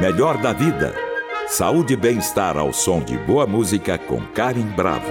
Melhor da vida. Saúde e bem-estar ao som de boa música com Karen Bravo.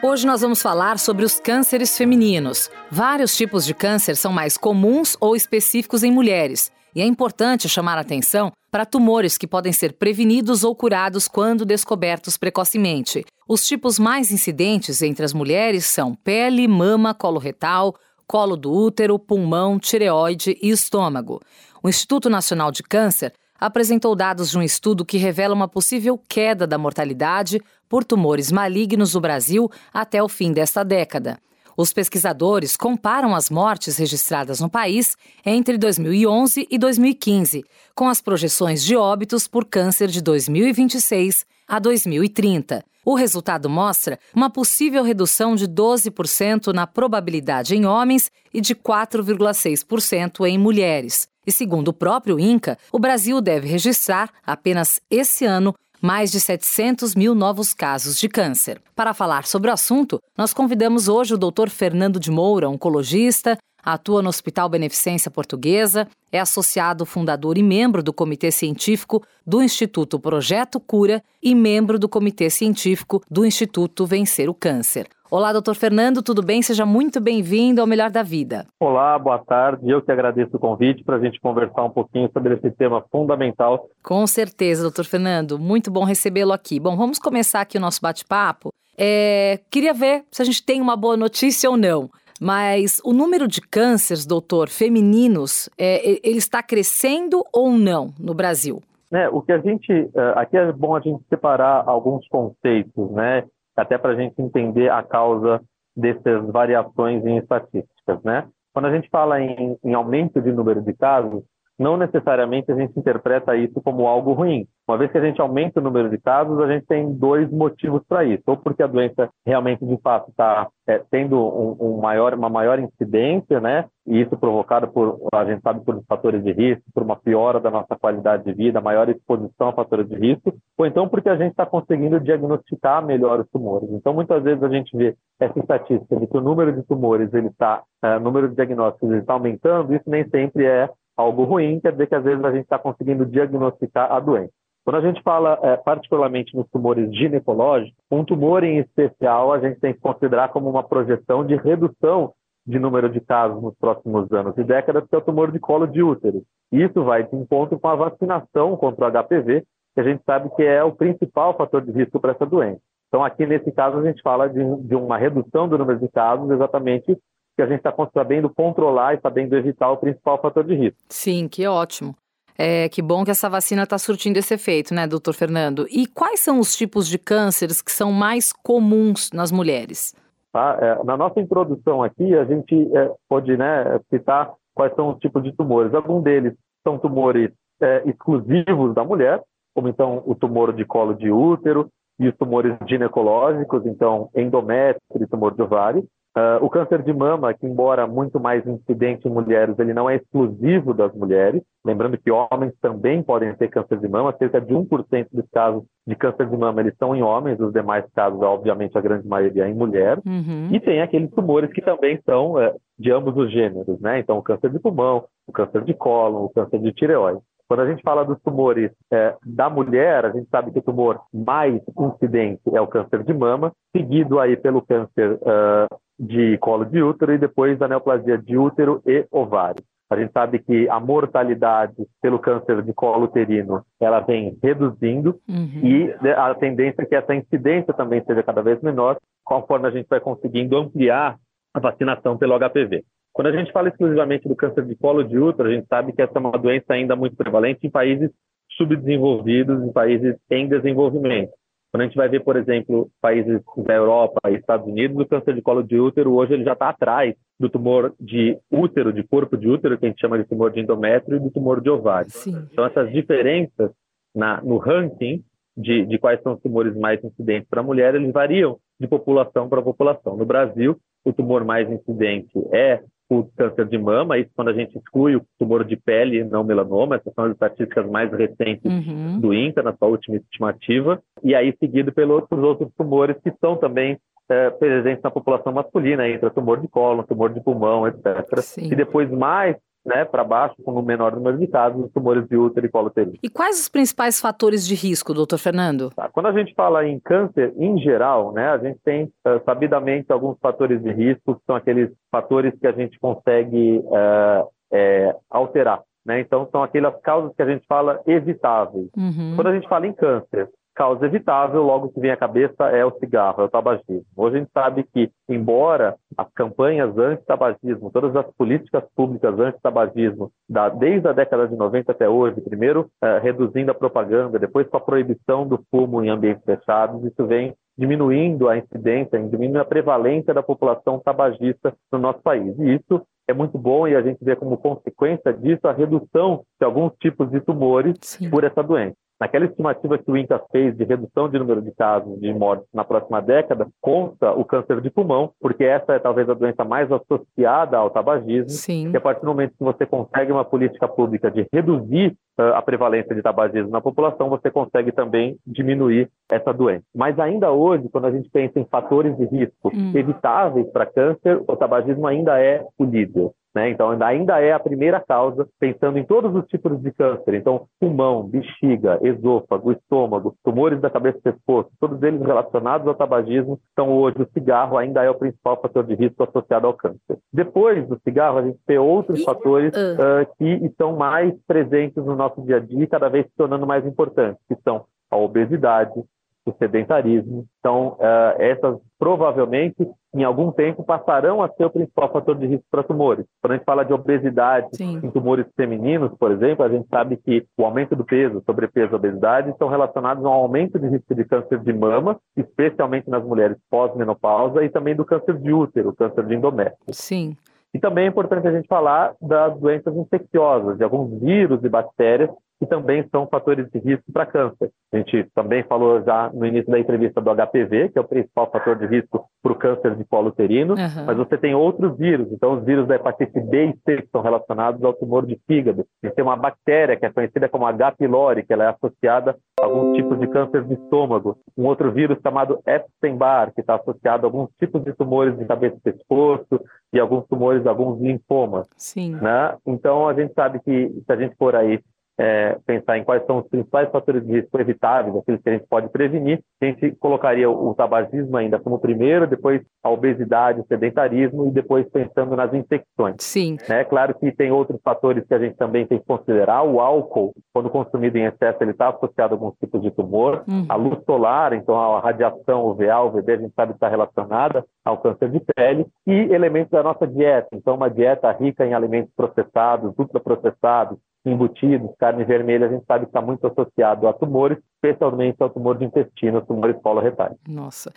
Hoje nós vamos falar sobre os cânceres femininos. Vários tipos de câncer são mais comuns ou específicos em mulheres. E é importante chamar atenção para tumores que podem ser prevenidos ou curados quando descobertos precocemente. Os tipos mais incidentes entre as mulheres são pele, mama, colo retal, colo do útero, pulmão, tireoide e estômago. O Instituto Nacional de Câncer apresentou dados de um estudo que revela uma possível queda da mortalidade por tumores malignos no Brasil até o fim desta década. Os pesquisadores comparam as mortes registradas no país entre 2011 e 2015, com as projeções de óbitos por câncer de 2026 a 2030. O resultado mostra uma possível redução de 12% na probabilidade em homens e de 4,6% em mulheres. E segundo o próprio INCA, o Brasil deve registrar, apenas esse ano, mais de 700 mil novos casos de câncer. Para falar sobre o assunto, nós convidamos hoje o Dr. Fernando de Moura, oncologista, atua no Hospital Beneficência Portuguesa, é associado fundador e membro do Comitê Científico do Instituto Projeto Cura e membro do Comitê Científico do Instituto Vencer o Câncer. Olá, doutor Fernando, tudo bem? Seja muito bem-vindo ao Melhor da Vida. Olá, boa tarde. Eu que agradeço o convite para a gente conversar um pouquinho sobre esse tema fundamental. Com certeza, doutor Fernando. Muito bom recebê-lo aqui. Bom, vamos começar aqui o nosso bate-papo. É, queria ver se a gente tem uma boa notícia ou não. Mas o número de cânceres, doutor, femininos, é, ele está crescendo ou não no Brasil? É, o que a gente. É, aqui é bom a gente separar alguns conceitos, né? Até para a gente entender a causa dessas variações em estatísticas, né? Quando a gente fala em, em aumento de número de casos, não necessariamente a gente interpreta isso como algo ruim. Uma vez que a gente aumenta o número de casos, a gente tem dois motivos para isso. Ou porque a doença realmente, de fato, está é, tendo um, um maior, uma maior incidência, né? E isso provocado por, a gente sabe, por fatores de risco, por uma piora da nossa qualidade de vida, maior exposição a fatores de risco, ou então porque a gente está conseguindo diagnosticar melhor os tumores. Então, muitas vezes a gente vê essa estatística de que o número de tumores, ele está, é, o número de diagnósticos está aumentando, isso nem sempre é algo ruim, quer dizer que às vezes a gente está conseguindo diagnosticar a doença. Quando a gente fala é, particularmente nos tumores ginecológicos, um tumor em especial a gente tem que considerar como uma projeção de redução de número de casos nos próximos anos e décadas, que é o tumor de colo de útero. Isso vai de encontro com a vacinação contra o HPV, que a gente sabe que é o principal fator de risco para essa doença. Então, aqui nesse caso, a gente fala de, de uma redução do número de casos exatamente que a gente está sabendo controlar e sabendo evitar o principal fator de risco. Sim, que ótimo. É, que bom que essa vacina está surtindo esse efeito, né, doutor Fernando? E quais são os tipos de cânceres que são mais comuns nas mulheres? Tá? É, na nossa introdução aqui, a gente é, pode né, citar quais são os tipos de tumores. Alguns deles são tumores é, exclusivos da mulher, como então o tumor de colo de útero e os tumores ginecológicos, então endométrio e tumor de ovário. Uh, o câncer de mama, que embora muito mais incidente em mulheres, ele não é exclusivo das mulheres. Lembrando que homens também podem ter câncer de mama. Cerca de 1% dos casos de câncer de mama eles são em homens, os demais casos, obviamente, a grande maioria é em mulher. Uhum. E tem aqueles tumores que também são uh, de ambos os gêneros, né? Então, o câncer de pulmão, o câncer de cólon, o câncer de tireoide. Quando a gente fala dos tumores é, da mulher, a gente sabe que o tumor mais incidente é o câncer de mama, seguido aí pelo câncer uh, de colo de útero e depois a neoplasia de útero e ovário. A gente sabe que a mortalidade pelo câncer de colo uterino ela vem reduzindo uhum. e a tendência é que essa incidência também seja cada vez menor, conforme a gente vai conseguindo ampliar a vacinação pelo HPV. Quando a gente fala exclusivamente do câncer de colo de útero, a gente sabe que essa é uma doença ainda muito prevalente em países subdesenvolvidos, em países em desenvolvimento. Quando a gente vai ver, por exemplo, países da Europa e Estados Unidos, o câncer de colo de útero hoje ele já está atrás do tumor de útero, de corpo de útero, que a gente chama de tumor de endométrio, e do tumor de ovário. Sim. Então, essas diferenças na, no ranking de, de, quais são os tumores mais incidentes para a mulher, eles variam de população para população. No Brasil, o tumor mais incidente é o câncer de mama, isso quando a gente exclui o tumor de pele, não melanoma, essas são as estatísticas mais recentes uhum. do INCA, na sua última estimativa, e aí seguido pelos outros tumores que são também é, presentes na população masculina, entra tumor de colo, tumor de pulmão, etc. Sim. E depois mais né, para baixo, com o menor número de casos, os tumores de útero e colo uterino. E quais os principais fatores de risco, doutor Fernando? Tá. Quando a gente fala em câncer em geral, né, a gente tem uh, sabidamente alguns fatores de risco, que são aqueles fatores que a gente consegue uh, é, alterar. Né? Então, são aquelas causas que a gente fala evitáveis. Uhum. Quando a gente fala em câncer, causa evitável, logo que vem à cabeça é o cigarro, é o tabagismo. Hoje a gente sabe que, embora as campanhas anti-tabagismo, todas as políticas públicas anti-tabagismo, desde a década de 90 até hoje, primeiro eh, reduzindo a propaganda, depois com a proibição do fumo em ambientes fechados, isso vem diminuindo a incidência, diminuindo a prevalência da população tabagista no nosso país. E isso é muito bom e a gente vê como consequência disso a redução de alguns tipos de tumores Sim. por essa doença. Naquela estimativa que o INCA fez de redução de número de casos de mortes na próxima década, conta o câncer de pulmão, porque essa é talvez a doença mais associada ao tabagismo. Sim. E a partir do momento que você consegue uma política pública de reduzir a prevalência de tabagismo na população, você consegue também diminuir essa doença. Mas ainda hoje, quando a gente pensa em fatores de risco hum. evitáveis para câncer, o tabagismo ainda é o líder. Né? Então, ainda é a primeira causa, pensando em todos os tipos de câncer. Então, pulmão, bexiga, esôfago, estômago, tumores da cabeça e pescoço, todos eles relacionados ao tabagismo. Então, hoje, o cigarro ainda é o principal fator de risco associado ao câncer. Depois do cigarro, a gente tem outros e... fatores uh, que estão mais presentes no nosso dia a dia e cada vez se tornando mais importantes, que são a obesidade, o sedentarismo. Então, uh, essas provavelmente, em algum tempo, passarão a ser o principal fator de risco para tumores. Quando a gente fala de obesidade Sim. em tumores femininos, por exemplo, a gente sabe que o aumento do peso, sobrepeso e obesidade estão relacionados ao aumento de risco de câncer de mama, especialmente nas mulheres pós-menopausa, e também do câncer de útero, câncer de endométrio. Sim. E também é importante a gente falar das doenças infecciosas, de alguns vírus e bactérias que também são fatores de risco para câncer. A gente também falou já no início da entrevista do HPV, que é o principal fator de risco para o câncer de colo uterino, uhum. mas você tem outros vírus, então os vírus da hepatite B e C que são relacionados ao tumor de fígado. E tem uma bactéria que é conhecida como H. pylori, que ela é associada a alguns tipos de câncer de estômago. Um outro vírus chamado Epstein-Barr, que está associado a alguns tipos de tumores de cabeça e pescoço e alguns tumores, alguns linfomas. Sim. Né? Então a gente sabe que se a gente for aí é, pensar em quais são os principais fatores de risco evitáveis, aqueles que a gente pode prevenir, a gente colocaria o, tabagismo ainda como primeiro, depois a obesidade, o sedentarismo e depois pensando nas infecções. Sim. É claro que tem outros fatores que a gente também tem que considerar. O álcool, quando consumido em excesso, ele está associado a alguns tipos de tumor. Uhum. A luz solar, então a radiação UVA, UVB, a gente sabe que está relacionada ao câncer de pele. E elementos da nossa dieta, então uma dieta rica em alimentos processados, ultraprocessados, embutidos, carne vermelha, a gente sabe que está muito associado a tumores, especialmente ao tumor de intestino, tumores coloretais. Nossa.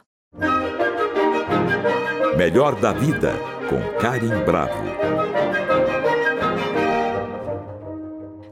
Melhor da vida, com Karim Bravo.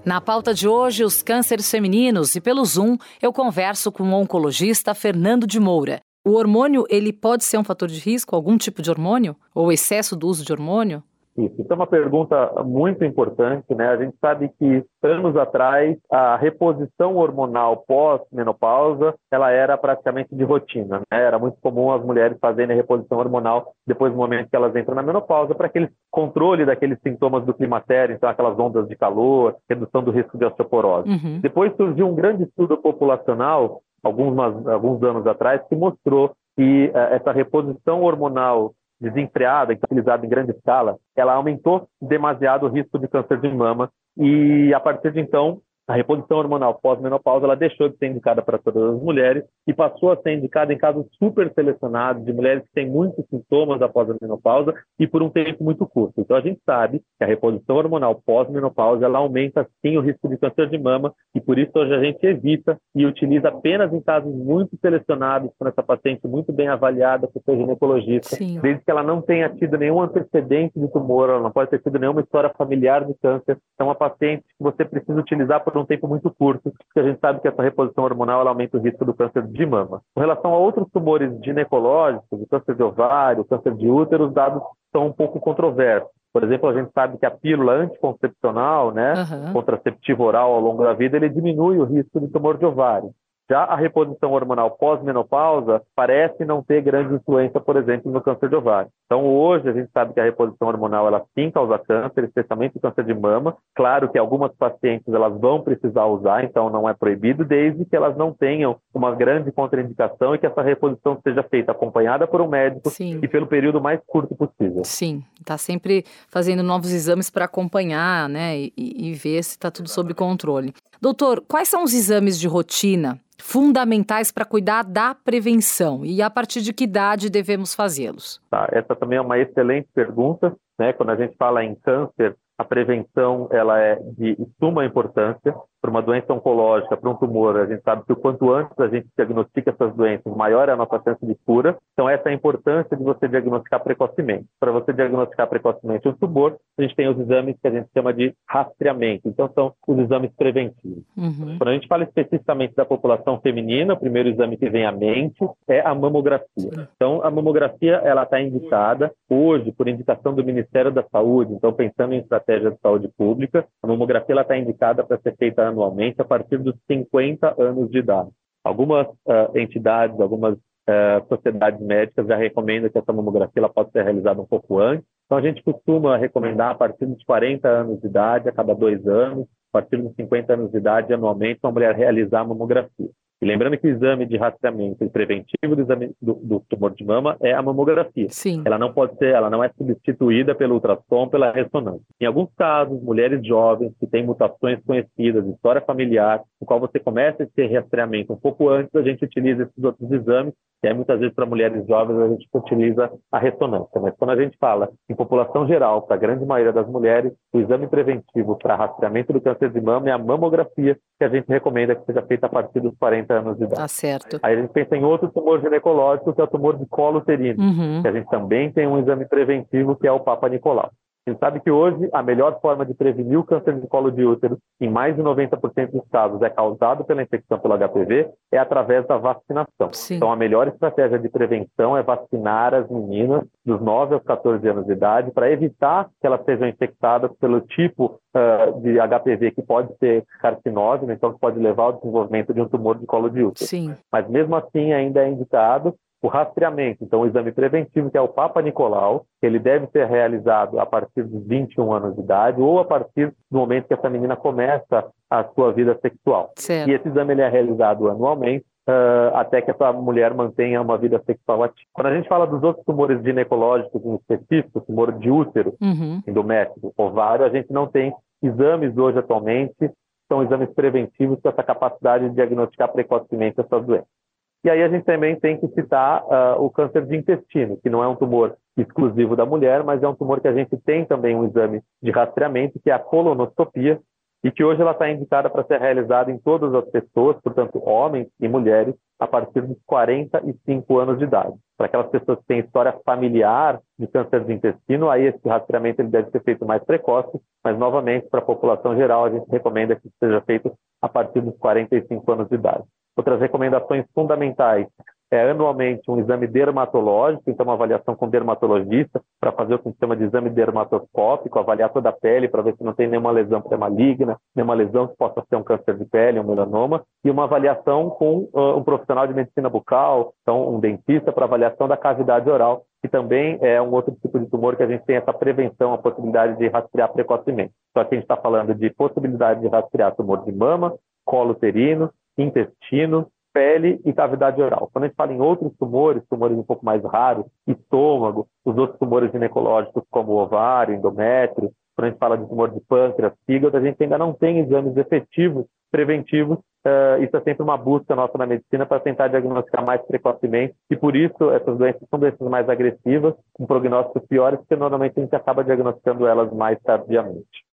Na pauta de hoje, os cânceres femininos e pelo Zoom, eu converso com o oncologista Fernando de Moura. O hormônio, ele pode ser um fator de risco, algum tipo de hormônio? Ou excesso do uso de hormônio? Isso, é uma pergunta muito importante, né? A gente sabe que anos atrás a reposição hormonal pós-menopausa ela era praticamente de rotina, né? Era muito comum as mulheres fazerem a reposição hormonal depois do momento que elas entram na menopausa para aquele controle daqueles sintomas do climatério, então aquelas ondas de calor, redução do risco de osteoporose. Uhum. Depois surgiu um grande estudo populacional alguns, alguns anos atrás que mostrou que uh, essa reposição hormonal desenfreada, utilizada em grande escala, ela aumentou demasiado o risco de câncer de mama e a partir de então a reposição hormonal pós-menopausa ela deixou de ser indicada para todas as mulheres e passou a ser indicada em casos super selecionados de mulheres que têm muitos sintomas após a menopausa e por um tempo muito curto. Então a gente sabe que a reposição hormonal pós-menopausa ela aumenta sim o risco de câncer de mama e por isso hoje a gente evita e utiliza apenas em casos muito selecionados com essa paciente muito bem avaliada por seu ginecologista, sim. desde que ela não tenha tido nenhum antecedente de tumor, ela não pode ter tido nenhuma história familiar de câncer. Então uma paciente que você precisa utilizar por um tempo muito curto, porque a gente sabe que essa reposição hormonal aumenta o risco do câncer de mama. Com relação a outros tumores ginecológicos, o câncer de ovário, o câncer de útero, os dados são um pouco controversos. Por exemplo, a gente sabe que a pílula anticoncepcional, né, uhum. contraceptiva oral ao longo da vida, ele diminui o risco de tumor de ovário. Já a reposição hormonal pós-menopausa parece não ter grande influência, por exemplo, no câncer de ovário. Então, hoje, a gente sabe que a reposição hormonal ela sim causa câncer, especialmente o câncer de mama. Claro que algumas pacientes elas vão precisar usar, então não é proibido, desde que elas não tenham uma grande contraindicação e que essa reposição seja feita acompanhada por um médico sim. e pelo período mais curto possível. Sim, está sempre fazendo novos exames para acompanhar, né, e, e ver se está tudo sob controle. Doutor, quais são os exames de rotina fundamentais para cuidar da prevenção e a partir de que idade devemos fazê-los? Tá, essa também é uma excelente pergunta. Né? Quando a gente fala em câncer, a prevenção ela é de suma importância para uma doença oncológica, para um tumor. A gente sabe que o quanto antes a gente diagnostica essas doenças, maior é a nossa chance de cura. Então, essa é a importância de você diagnosticar precocemente. Para você diagnosticar precocemente um tumor, a gente tem os exames que a gente chama de rastreamento. Então, são os exames preventivos. Uhum. Quando a gente fala especificamente da população feminina, o primeiro exame que vem à mente é a mamografia. Então, a mamografia ela está indicada hoje por indicação do Ministério da Saúde. Então, pensando em estratégia de saúde pública. A mamografia está indicada para ser feita anualmente a partir dos 50 anos de idade. Algumas uh, entidades, algumas uh, sociedades médicas já recomendam que essa mamografia ela pode ser realizada um pouco antes. Então, a gente costuma recomendar a partir dos 40 anos de idade, a cada dois anos, a partir dos 50 anos de idade, anualmente, uma mulher realizar a mamografia. E lembrando que o exame de rastreamento e preventivo do exame do, do, tumor de mama é a mamografia. Sim. Ela não pode ser, ela não é substituída pelo ultrassom, pela ressonância. Em alguns casos, mulheres jovens que têm mutações conhecidas, história familiar, no qual você começa esse rastreamento um pouco antes, a gente utiliza esses outros exames, e aí muitas vezes para mulheres jovens a gente utiliza a ressonância. Mas quando a gente fala em população geral, para a grande maioria das mulheres, o exame preventivo para rastreamento do câncer de mama é a mamografia, que a gente recomenda que seja feita a partir dos 40 anos de idade. Tá certo. Aí a gente pensa em outro tumor ginecológico, que é o tumor de colo uterino, uhum. que a gente também tem um exame preventivo, que é o Papa Nicolau. A gente sabe que hoje a melhor forma de prevenir o câncer de colo de útero, em mais de 90% dos casos, é causado pela infecção pelo HPV, é através da vacinação. Sim. Então, a melhor estratégia de prevenção é vacinar as meninas dos 9 aos 14 anos de idade para evitar que elas sejam infectadas pelo tipo uh, de HPV que pode ser carcinógeno, então que pode levar ao desenvolvimento de um tumor de colo de útero. Sim. Mas mesmo assim ainda é indicado o rastreamento, então o exame preventivo, que é o Papa Nicolau, ele deve ser realizado a partir dos 21 anos de idade ou a partir do momento que essa menina começa a sua vida sexual. Certo. E esse exame ele é realizado anualmente uh, até que essa mulher mantenha uma vida sexual ativa. Quando a gente fala dos outros tumores ginecológicos em específico, tumor de útero, uhum. endométrio, ovário, a gente não tem exames hoje atualmente, são exames preventivos com essa capacidade de diagnosticar precocemente essas doenças. E aí a gente também tem que citar uh, o câncer de intestino, que não é um tumor exclusivo da mulher, mas é um tumor que a gente tem também um exame de rastreamento, que é a colonoscopia, e que hoje ela está indicada para ser realizada em todas as pessoas, portanto, homens e mulheres, a partir dos 45 anos de idade. Para aquelas pessoas que têm história familiar de câncer de intestino, aí esse rastreamento ele deve ser feito mais precoce, mas novamente, para a população geral, a gente recomenda que seja feito a partir dos 45 anos de idade. Outras recomendações fundamentais é anualmente um exame dermatológico, então uma avaliação com dermatologista para fazer o que se chama de exame dermatoscópico, avaliar toda a pele para ver se não tem nenhuma lesão pré-maligna, nenhuma lesão que possa ser um câncer de pele, um melanoma, e uma avaliação com uh, um profissional de medicina bucal, então um dentista para avaliação da cavidade oral, que também é um outro tipo de tumor que a gente tem essa prevenção, a possibilidade de rastrear precocemente. Só que a gente está falando de possibilidade de rastrear tumor de mama, colo uterino, intestino, pele e cavidade oral. Quando a gente fala em outros tumores, tumores um pouco mais raros, estômago, os outros tumores ginecológicos como ovário, endométrio, quando a gente fala de tumor de pâncreas, fígado, a gente ainda não tem exames efetivos, preventivos. Uh, isso é sempre uma busca nossa na medicina para tentar diagnosticar mais precocemente. E por isso, essas doenças são doenças mais agressivas, com prognósticos piores, porque normalmente a gente acaba diagnosticando elas mais tardiamente.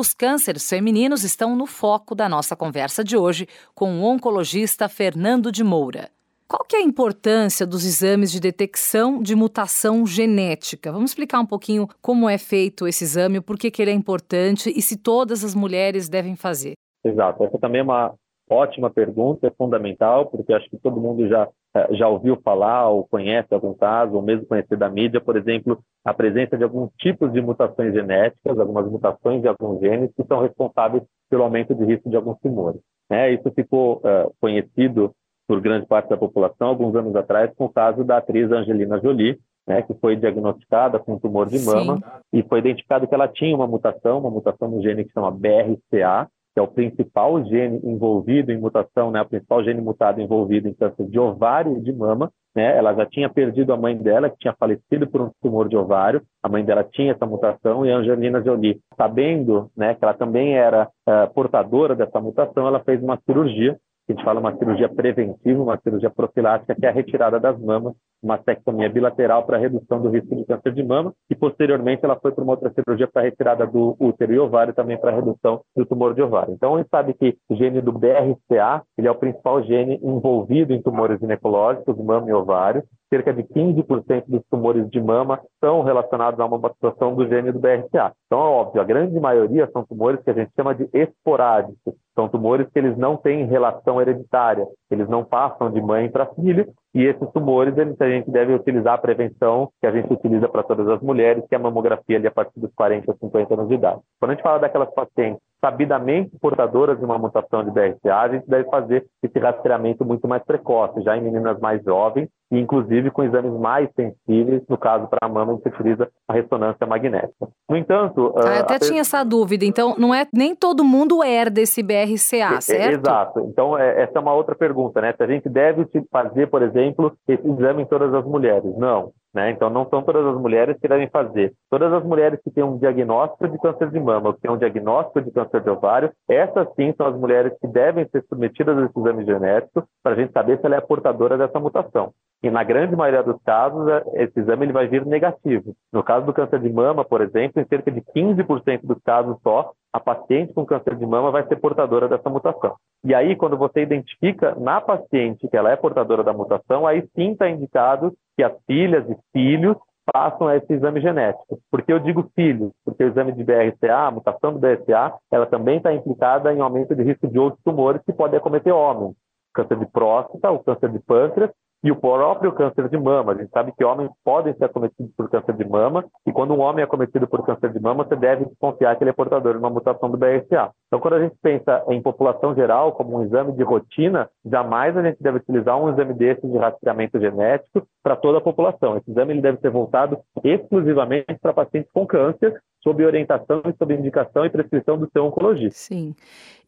Os cânceres femininos estão no foco da nossa conversa de hoje com o oncologista Fernando de Moura. Qual que é a importância dos exames de detecção de mutação genética? Vamos explicar um pouquinho como é feito esse exame, por que, ele é importante e se todas as mulheres devem fazer. Exato, essa também é uma ótima pergunta, é fundamental, porque acho que todo mundo já já ouviu falar ou conhece algum caso, ou mesmo conhecer da mídia, por exemplo, a presença de alguns tipos de mutações genéticas, algumas mutações de alguns genes que são responsáveis pelo aumento de risco de alguns tumores. Né? Isso ficou uh, conhecido por grande parte da população alguns anos atrás com o caso da atriz Angelina Jolie, né, que foi diagnosticada com tumor de mama Sim. e foi identificado que ela tinha uma mutação, uma mutação no gene que chama BRCA, que é o principal gene envolvido em mutação, né, o principal gene mutado envolvido em câncer de ovário e de mama. Né, ela já tinha perdido a mãe dela, que tinha falecido por um tumor de ovário. A mãe dela tinha essa mutação e a Angelina Jolie, sabendo né, que ela também era uh, portadora dessa mutação, ela fez uma cirurgia a gente fala uma cirurgia preventiva, uma cirurgia profilática, que é a retirada das mamas, uma mastectomia bilateral para redução do risco de câncer de mama, e posteriormente ela foi para uma outra cirurgia para retirada do útero e ovário, também para redução do tumor de ovário. Então, a gente sabe que o gene do BRCA, ele é o principal gene envolvido em tumores ginecológicos, mama e ovário, cerca de 15% dos tumores de mama são relacionados a uma mutação do gene do BRCA. Então, é óbvio, a grande maioria são tumores que a gente chama de esporádicos. São tumores que eles não têm relação hereditária, eles não passam de mãe para filho, e esses tumores, eles, a gente deve utilizar a prevenção que a gente utiliza para todas as mulheres, que é a mamografia ali a partir dos 40 a 50 anos de idade. Quando a gente fala daquelas pacientes sabidamente portadoras de uma mutação de BRCA, a gente deve fazer esse rastreamento muito mais precoce, já em meninas mais jovens, e inclusive com exames mais sensíveis, no caso para a mama, gente utiliza a ressonância magnética. No entanto... Ah, eu até a... tinha essa dúvida, então não é nem todo mundo herda esse BRCA, certo? Exato, então é, essa é uma outra pergunta, né? Se a gente deve fazer, por exemplo, esse exame em todas as mulheres. Não, né? Então, não são todas as mulheres que devem fazer. Todas as mulheres que têm um diagnóstico de câncer de mama ou que têm um diagnóstico de câncer de ovário, essas sim são as mulheres que devem ser submetidas a esse exame genético para a gente saber se ela é portadora dessa mutação. E na grande maioria dos casos, é, esse exame ele vai vir negativo. No caso do câncer de mama, por exemplo, em cerca de 15% dos casos só, a paciente com câncer de mama vai ser portadora dessa mutação. E aí, quando você identifica na paciente que ela é portadora da mutação, aí sim está indicado que as filhas e filhos façam esse exame genético. Por que eu digo filhos? Porque o exame de BRCA, a mutação do BRCA, ela também está implicada em aumento de risco de outros tumores que podem acometer homens. Câncer de próstata, o câncer de pâncreas e o próprio câncer de mama. A gente sabe que homens podem ser acometidos por câncer de mama, e quando um homem é acometido por câncer de mama, você deve desconfiar que ele é portador de uma mutação do BRCA. Então, quando a gente pensa em população geral como um exame de rotina, jamais a gente deve utilizar um exame desse de rastreamento genético para toda a população. Esse exame ele deve ser voltado exclusivamente para pacientes com câncer, sob orientação e sob indicação e prescrição do seu oncologista. Sim.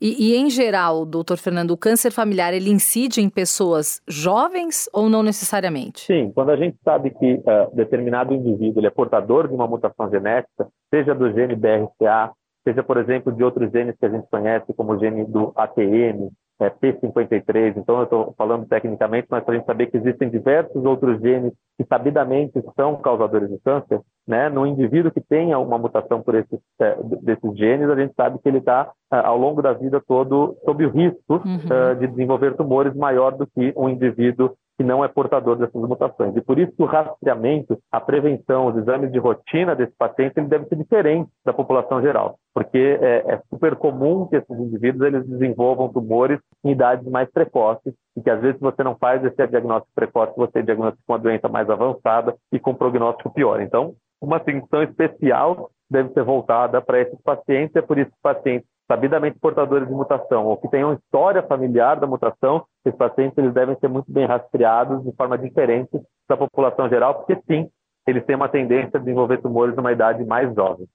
E, e, em geral, doutor Fernando, o câncer familiar ele incide em pessoas jovens ou não necessariamente? Sim, quando a gente sabe que uh, determinado indivíduo é portador de uma mutação genética, seja do gene BRCA, seja, por exemplo, de outros genes que a gente conhece, como o gene do ATM, é, P53, então eu estou falando tecnicamente, mas para a gente saber que existem diversos outros genes que sabidamente são causadores de câncer, né? No indivíduo que tenha uma mutação por esses, é, desses genes, a gente sabe que ele está, é, ao longo da vida todo, sob o risco uhum. É, de desenvolver tumores maior do que um indivíduo que não é portador dessas mutações. E por isso o rastreamento, a prevenção, os exames de rotina desse paciente, ele deve ser diferente da população geral, porque é, é super comum que esses indivíduos eles desenvolvam tumores em idades mais precoces e que às vezes você não faz esse diagnóstico precoce, você diagnostica uma doença mais avançada e com prognóstico pior. Então, uma atenção especial deve ser voltada para esses pacientes, é por isso que pacientes sabidamente portadores de mutação ou que tenham história familiar da mutação, esses pacientes eles devem ser muito bem rastreados de forma diferente da população geral, porque sim, eles têm uma tendência a desenvolver tumores numa idade mais jovem.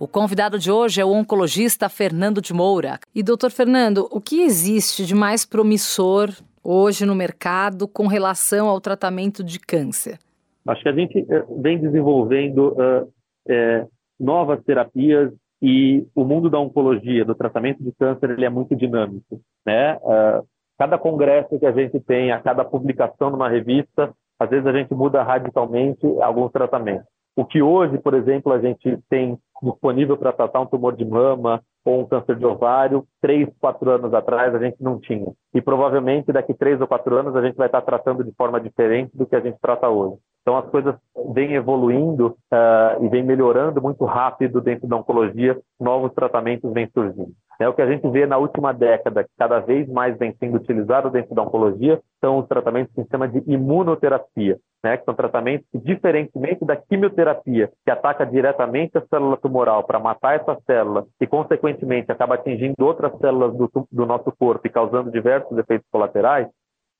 O convidado de hoje é o oncologista Fernando de Moura. E, doutor Fernando, o que existe de mais promissor hoje no mercado com relação ao tratamento de câncer? Acho que a gente eh, vem desenvolvendo uh, é, novas terapias e o mundo da oncologia, do tratamento de câncer, ele é muito dinâmico, né? Uh, cada congresso que a gente tem, a cada publicação numa revista, às vezes a gente muda radicalmente alguns tratamentos. O que hoje, por exemplo, a gente tem disponível para tratar um tumor de mama ou um câncer de ovário, três, quatro anos atrás a gente não tinha. E provavelmente daqui três ou quatro anos a gente vai estar tratando de forma diferente do que a gente trata hoje. Então as coisas vêm evoluindo uh, e vêm melhorando muito rápido dentro da oncologia, novos tratamentos vêm surgindo. É, o que a gente vê na última década, que cada vez mais vem sendo utilizado dentro da oncologia, são os tratamentos que se chama de imunoterapia, né, que são tratamentos que, diferentemente da quimioterapia, que ataca diretamente a célula tumoral para matar essa célula e, consequentemente, acaba atingindo outras células do, do nosso corpo e causando diversos efeitos colaterais,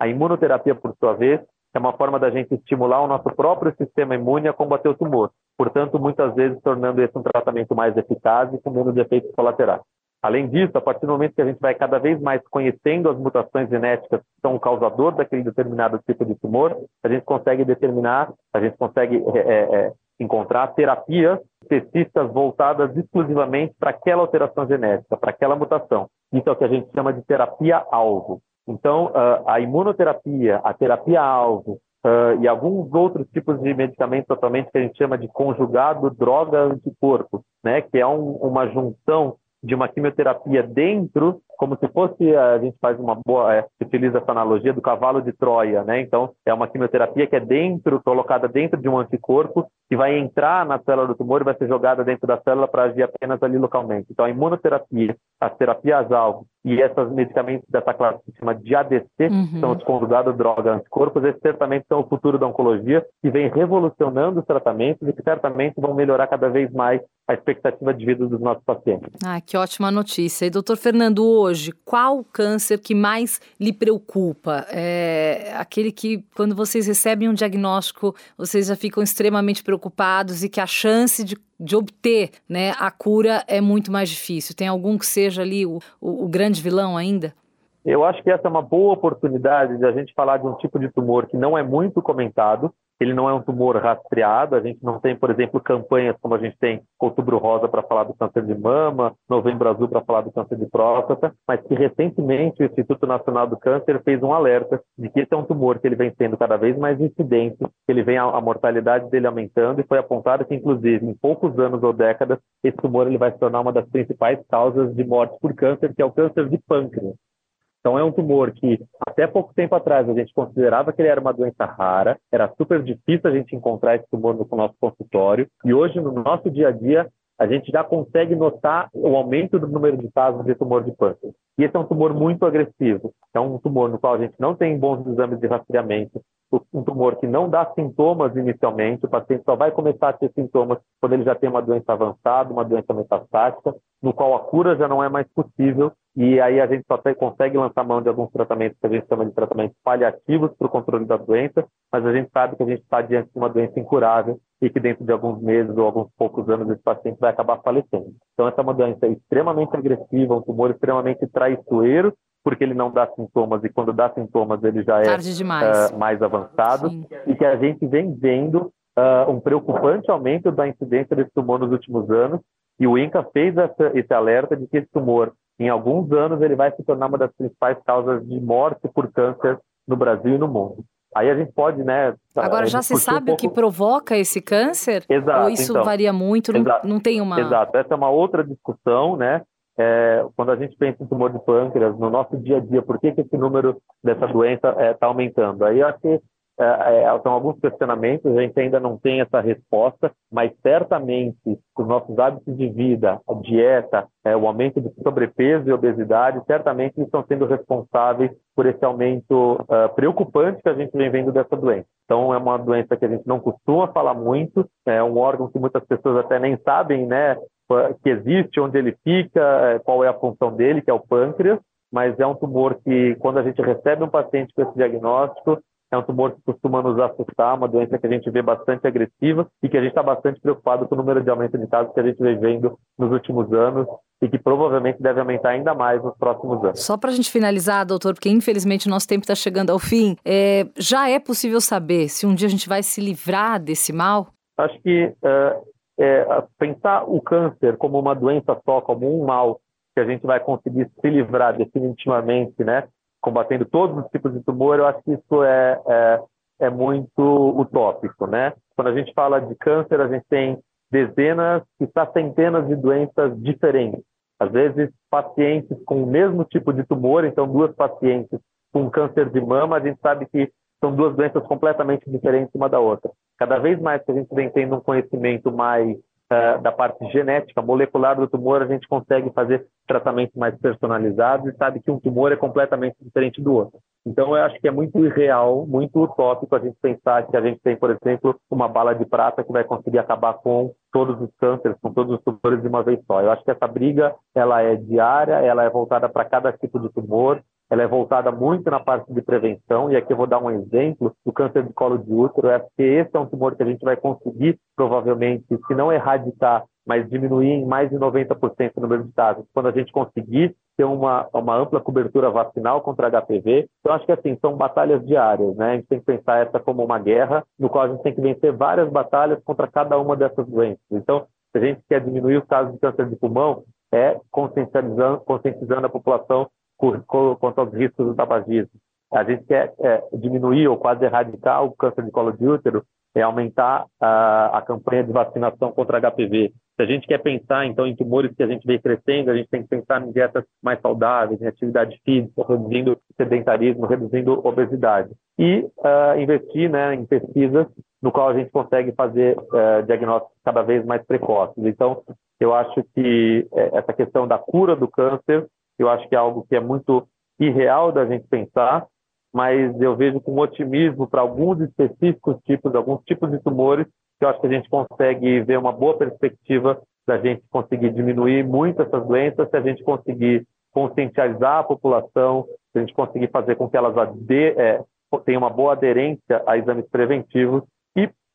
a imunoterapia, por sua vez, é uma forma da gente estimular o nosso próprio sistema imune a combater o tumor, portanto, muitas vezes tornando esse um tratamento mais eficaz e com menos efeitos colaterais. Além disso, a partir do momento que a gente vai cada vez mais conhecendo as mutações genéticas que são o causador daquele determinado tipo de tumor, a gente consegue determinar, a gente consegue é, é, é encontrar terapias específicas voltadas exclusivamente para aquela alteração genética, para aquela mutação. Isso é o que a gente chama de terapia-alvo. Então, a imunoterapia, a terapia-alvo uh, e alguns outros tipos de medicamentos totalmente que a gente chama de conjugado droga-anticorpo, né, que é um, uma junção de uma quimioterapia dentro, como se fosse, a gente faz uma boa, é, utiliza essa analogia do cavalo de Troia, né? Então, é uma quimioterapia que é dentro, colocada dentro de um anticorpo, que vai entrar na célula do tumor e vai ser jogada dentro da célula para agir apenas ali localmente. Então, a imunoterapia, as terapias-alvo e esses medicamentos dessa classe que se chama de ADC, uhum. são os conjugados droga anticorpos, esses certamente são o futuro da oncologia, que vem revolucionando os tratamentos e que certamente vão melhorar cada vez mais a expectativa de vida dos nossos pacientes. Ah, que ótima notícia. E doutor Fernando, hoje, qual o câncer que mais lhe preocupa? É aquele que, quando vocês recebem um diagnóstico, vocês já ficam extremamente preocupados e que a chance de de obter né, a cura é muito mais difícil. Tem algum que seja ali o, o, o grande vilão ainda? Eu acho que essa é uma boa oportunidade de a gente falar de um tipo de tumor que não é muito comentado, ele não é um tumor rastreado, a gente não tem, por exemplo, campanhas como a gente tem Outubro Rosa para falar do câncer de mama, Novembro Azul para falar do câncer de próstata, mas que recentemente o Instituto Nacional do Câncer fez um alerta de que esse é um tumor que ele vem sendo cada vez mais incidente, ele vem a, a mortalidade dele aumentando e foi apontado que, inclusive, em poucos anos ou décadas, esse tumor ele vai se tornar uma das principais causas de morte por câncer, que é o câncer de pâncreas. Então, é um tumor que até pouco tempo atrás a gente considerava que ele era uma doença rara, era super difícil a gente encontrar esse tumor no nosso consultório, e hoje, no nosso dia a dia, a gente já consegue notar o aumento do número de casos de tumor de pâncreas. E esse é um tumor muito agressivo. É um tumor no qual a gente não tem bons exames de rastreamento, um tumor que não dá sintomas inicialmente, o paciente só vai começar a ter sintomas quando ele já tem uma doença avançada, uma doença metastática, no qual a cura já não é mais possível, e aí a gente só consegue lançar mão de alguns tratamentos que a gente chama de tratamentos paliativos para o controle da doença, mas a gente sabe que a gente está diante de uma doença incurável e que dentro de alguns meses ou alguns poucos anos esse paciente vai acabar falecendo. Então essa é uma doença extremamente agressiva, um tumor extremamente traiçoeiro, porque ele não dá sintomas e quando dá sintomas ele já é uh, mais avançado Sim. e que a gente vem vendo uh, um preocupante aumento da incidência desse tumor nos últimos anos e o INCA fez essa, esse alerta de que esse tumor em alguns anos ele vai se tornar uma das principais causas de morte por câncer no Brasil e no mundo. Aí a gente pode, né? Agora já se sabe um pouco... o que provoca esse câncer? Exato. Ou isso então, varia muito? Não, não, tem uma. Exato. Essa é uma outra discussão, né? É, quando a gente pensa em tumor de pâncreas, no nosso dia a dia, por que, que esse número dessa doença está é, tá aumentando? Aí eu acho que é, é, são alguns questionamentos, a gente ainda não tem essa resposta, mas certamente os nossos hábitos de vida, a dieta, é, o aumento de sobrepeso e obesidade, certamente estão sendo responsáveis por esse aumento uh, preocupante que a gente vem vendo dessa doença. Então, é uma doença que a gente não costuma falar muito, é um órgão que muitas pessoas até nem sabem, né, que existe, onde ele fica, é, qual é a função dele, que é o pâncreas, mas é um tumor que, quando a gente recebe um paciente com esse diagnóstico, é um tumor que costuma nos assustar, uma doença que a gente vê bastante agressiva e que a gente está bastante preocupado com o número de aumento de casos que a gente vem vendo nos últimos anos e que provavelmente deve aumentar ainda mais nos próximos anos. Só para a gente finalizar, doutor, porque infelizmente o nosso tempo está chegando ao fim, é, já é possível saber se um dia a gente vai se livrar desse mal? Acho que uh, é, pensar o câncer como uma doença só, como um mal que a gente vai conseguir se livrar definitivamente, né, combatendo todos os tipos de tumor, eu acho que isso é, é, é muito utópico, né? Quando a gente fala de câncer, a gente tem dezenas, está centenas de doenças diferentes. Às vezes, pacientes com o mesmo tipo de tumor, então duas pacientes com câncer de mama, a gente sabe que são duas doenças completamente diferentes uma da outra. Cada vez mais que a gente vem tendo um conhecimento mais uh, da parte genética, molecular do tumor, a gente consegue fazer tratamentos mais personalizados e sabe que um tumor é completamente diferente do outro. Então, eu acho que é muito irreal, muito utópico a gente pensar que a gente tem, por exemplo, uma bala de prata que vai conseguir acabar com todos os cânceres, com todos os tumores de uma vez só. Eu acho que essa briga, ela é diária, ela é voltada para cada tipo de tumor, ela é voltada muito na parte de prevenção, e aqui eu vou dar um exemplo do câncer de colo de útero, é porque esse é um tumor que a gente vai conseguir, provavelmente, se não erradicar, mas diminuir em mais de 90% o número de casos, quando a gente conseguir ter uma, uma ampla cobertura vacinal contra HPV. Então, acho que assim, são batalhas diárias, né? A gente tem que pensar essa como uma guerra, no qual a gente tem que vencer várias batalhas contra cada uma dessas doenças. Então, se a gente quer diminuir os casos de câncer de pulmão, é conscientizando, conscientizando a população quanto aos riscos do tabagismo. A gente quer é, diminuir ou quase erradicar o câncer de colo de útero, é aumentar a, a campanha de vacinação contra HPV. Se a gente quer pensar, então, em tumores que a gente vê crescendo, a gente tem que pensar em dietas mais saudáveis, em atividade física, reduzindo sedentarismo, reduzindo obesidade. E uh, investir né, em pesquisas no qual a gente consegue fazer uh, diagnósticos cada vez mais precoces. Então, eu acho que uh, essa questão da cura do câncer eu acho que é algo que é muito irreal da gente pensar, mas eu vejo com otimismo para alguns específicos tipos, alguns tipos de tumores, que eu acho que a gente consegue ver uma boa perspectiva da gente conseguir diminuir muito essas doenças, se a gente conseguir conscientizar a população, se a gente conseguir fazer com que elas é, tenham uma boa aderência a exames preventivos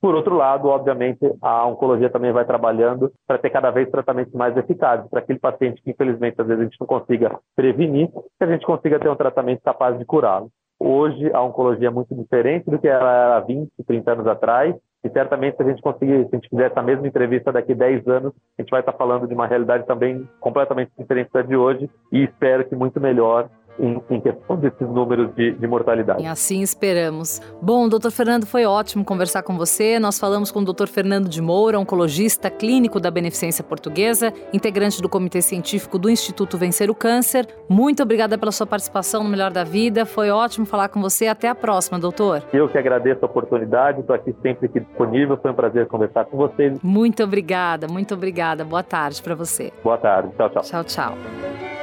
por outro lado, obviamente, a oncologia também vai trabalhando para ter cada vez tratamentos mais eficazes, para aquele paciente que, infelizmente, às vezes a gente não consiga prevenir, que a gente consiga ter um tratamento capaz de curá-lo. Hoje, a oncologia é muito diferente do que ela era há 20, 30 anos atrás, e certamente, se a gente conseguir, se a gente fizer essa mesma entrevista daqui a 10 anos, a gente vai estar falando de uma realidade também completamente diferente da de hoje, e espero que muito melhor em, em questão desses números de, de mortalidade. E assim esperamos. Bom, doutor Fernando, foi ótimo conversar com você. Nós falamos com o doutor Fernando de Moura, oncologista clínico da Beneficência Portuguesa, integrante do Comitê Científico do Instituto Vencer o Câncer. Muito obrigada pela sua participação no Melhor da Vida. Foi ótimo falar com você. Até a próxima, doutor. Eu que agradeço a oportunidade. Estou aqui sempre aqui disponível. Foi um prazer conversar com vocês. Muito obrigada, muito obrigada. Boa tarde para você. Boa tarde. Tchau, tchau. Tchau, tchau.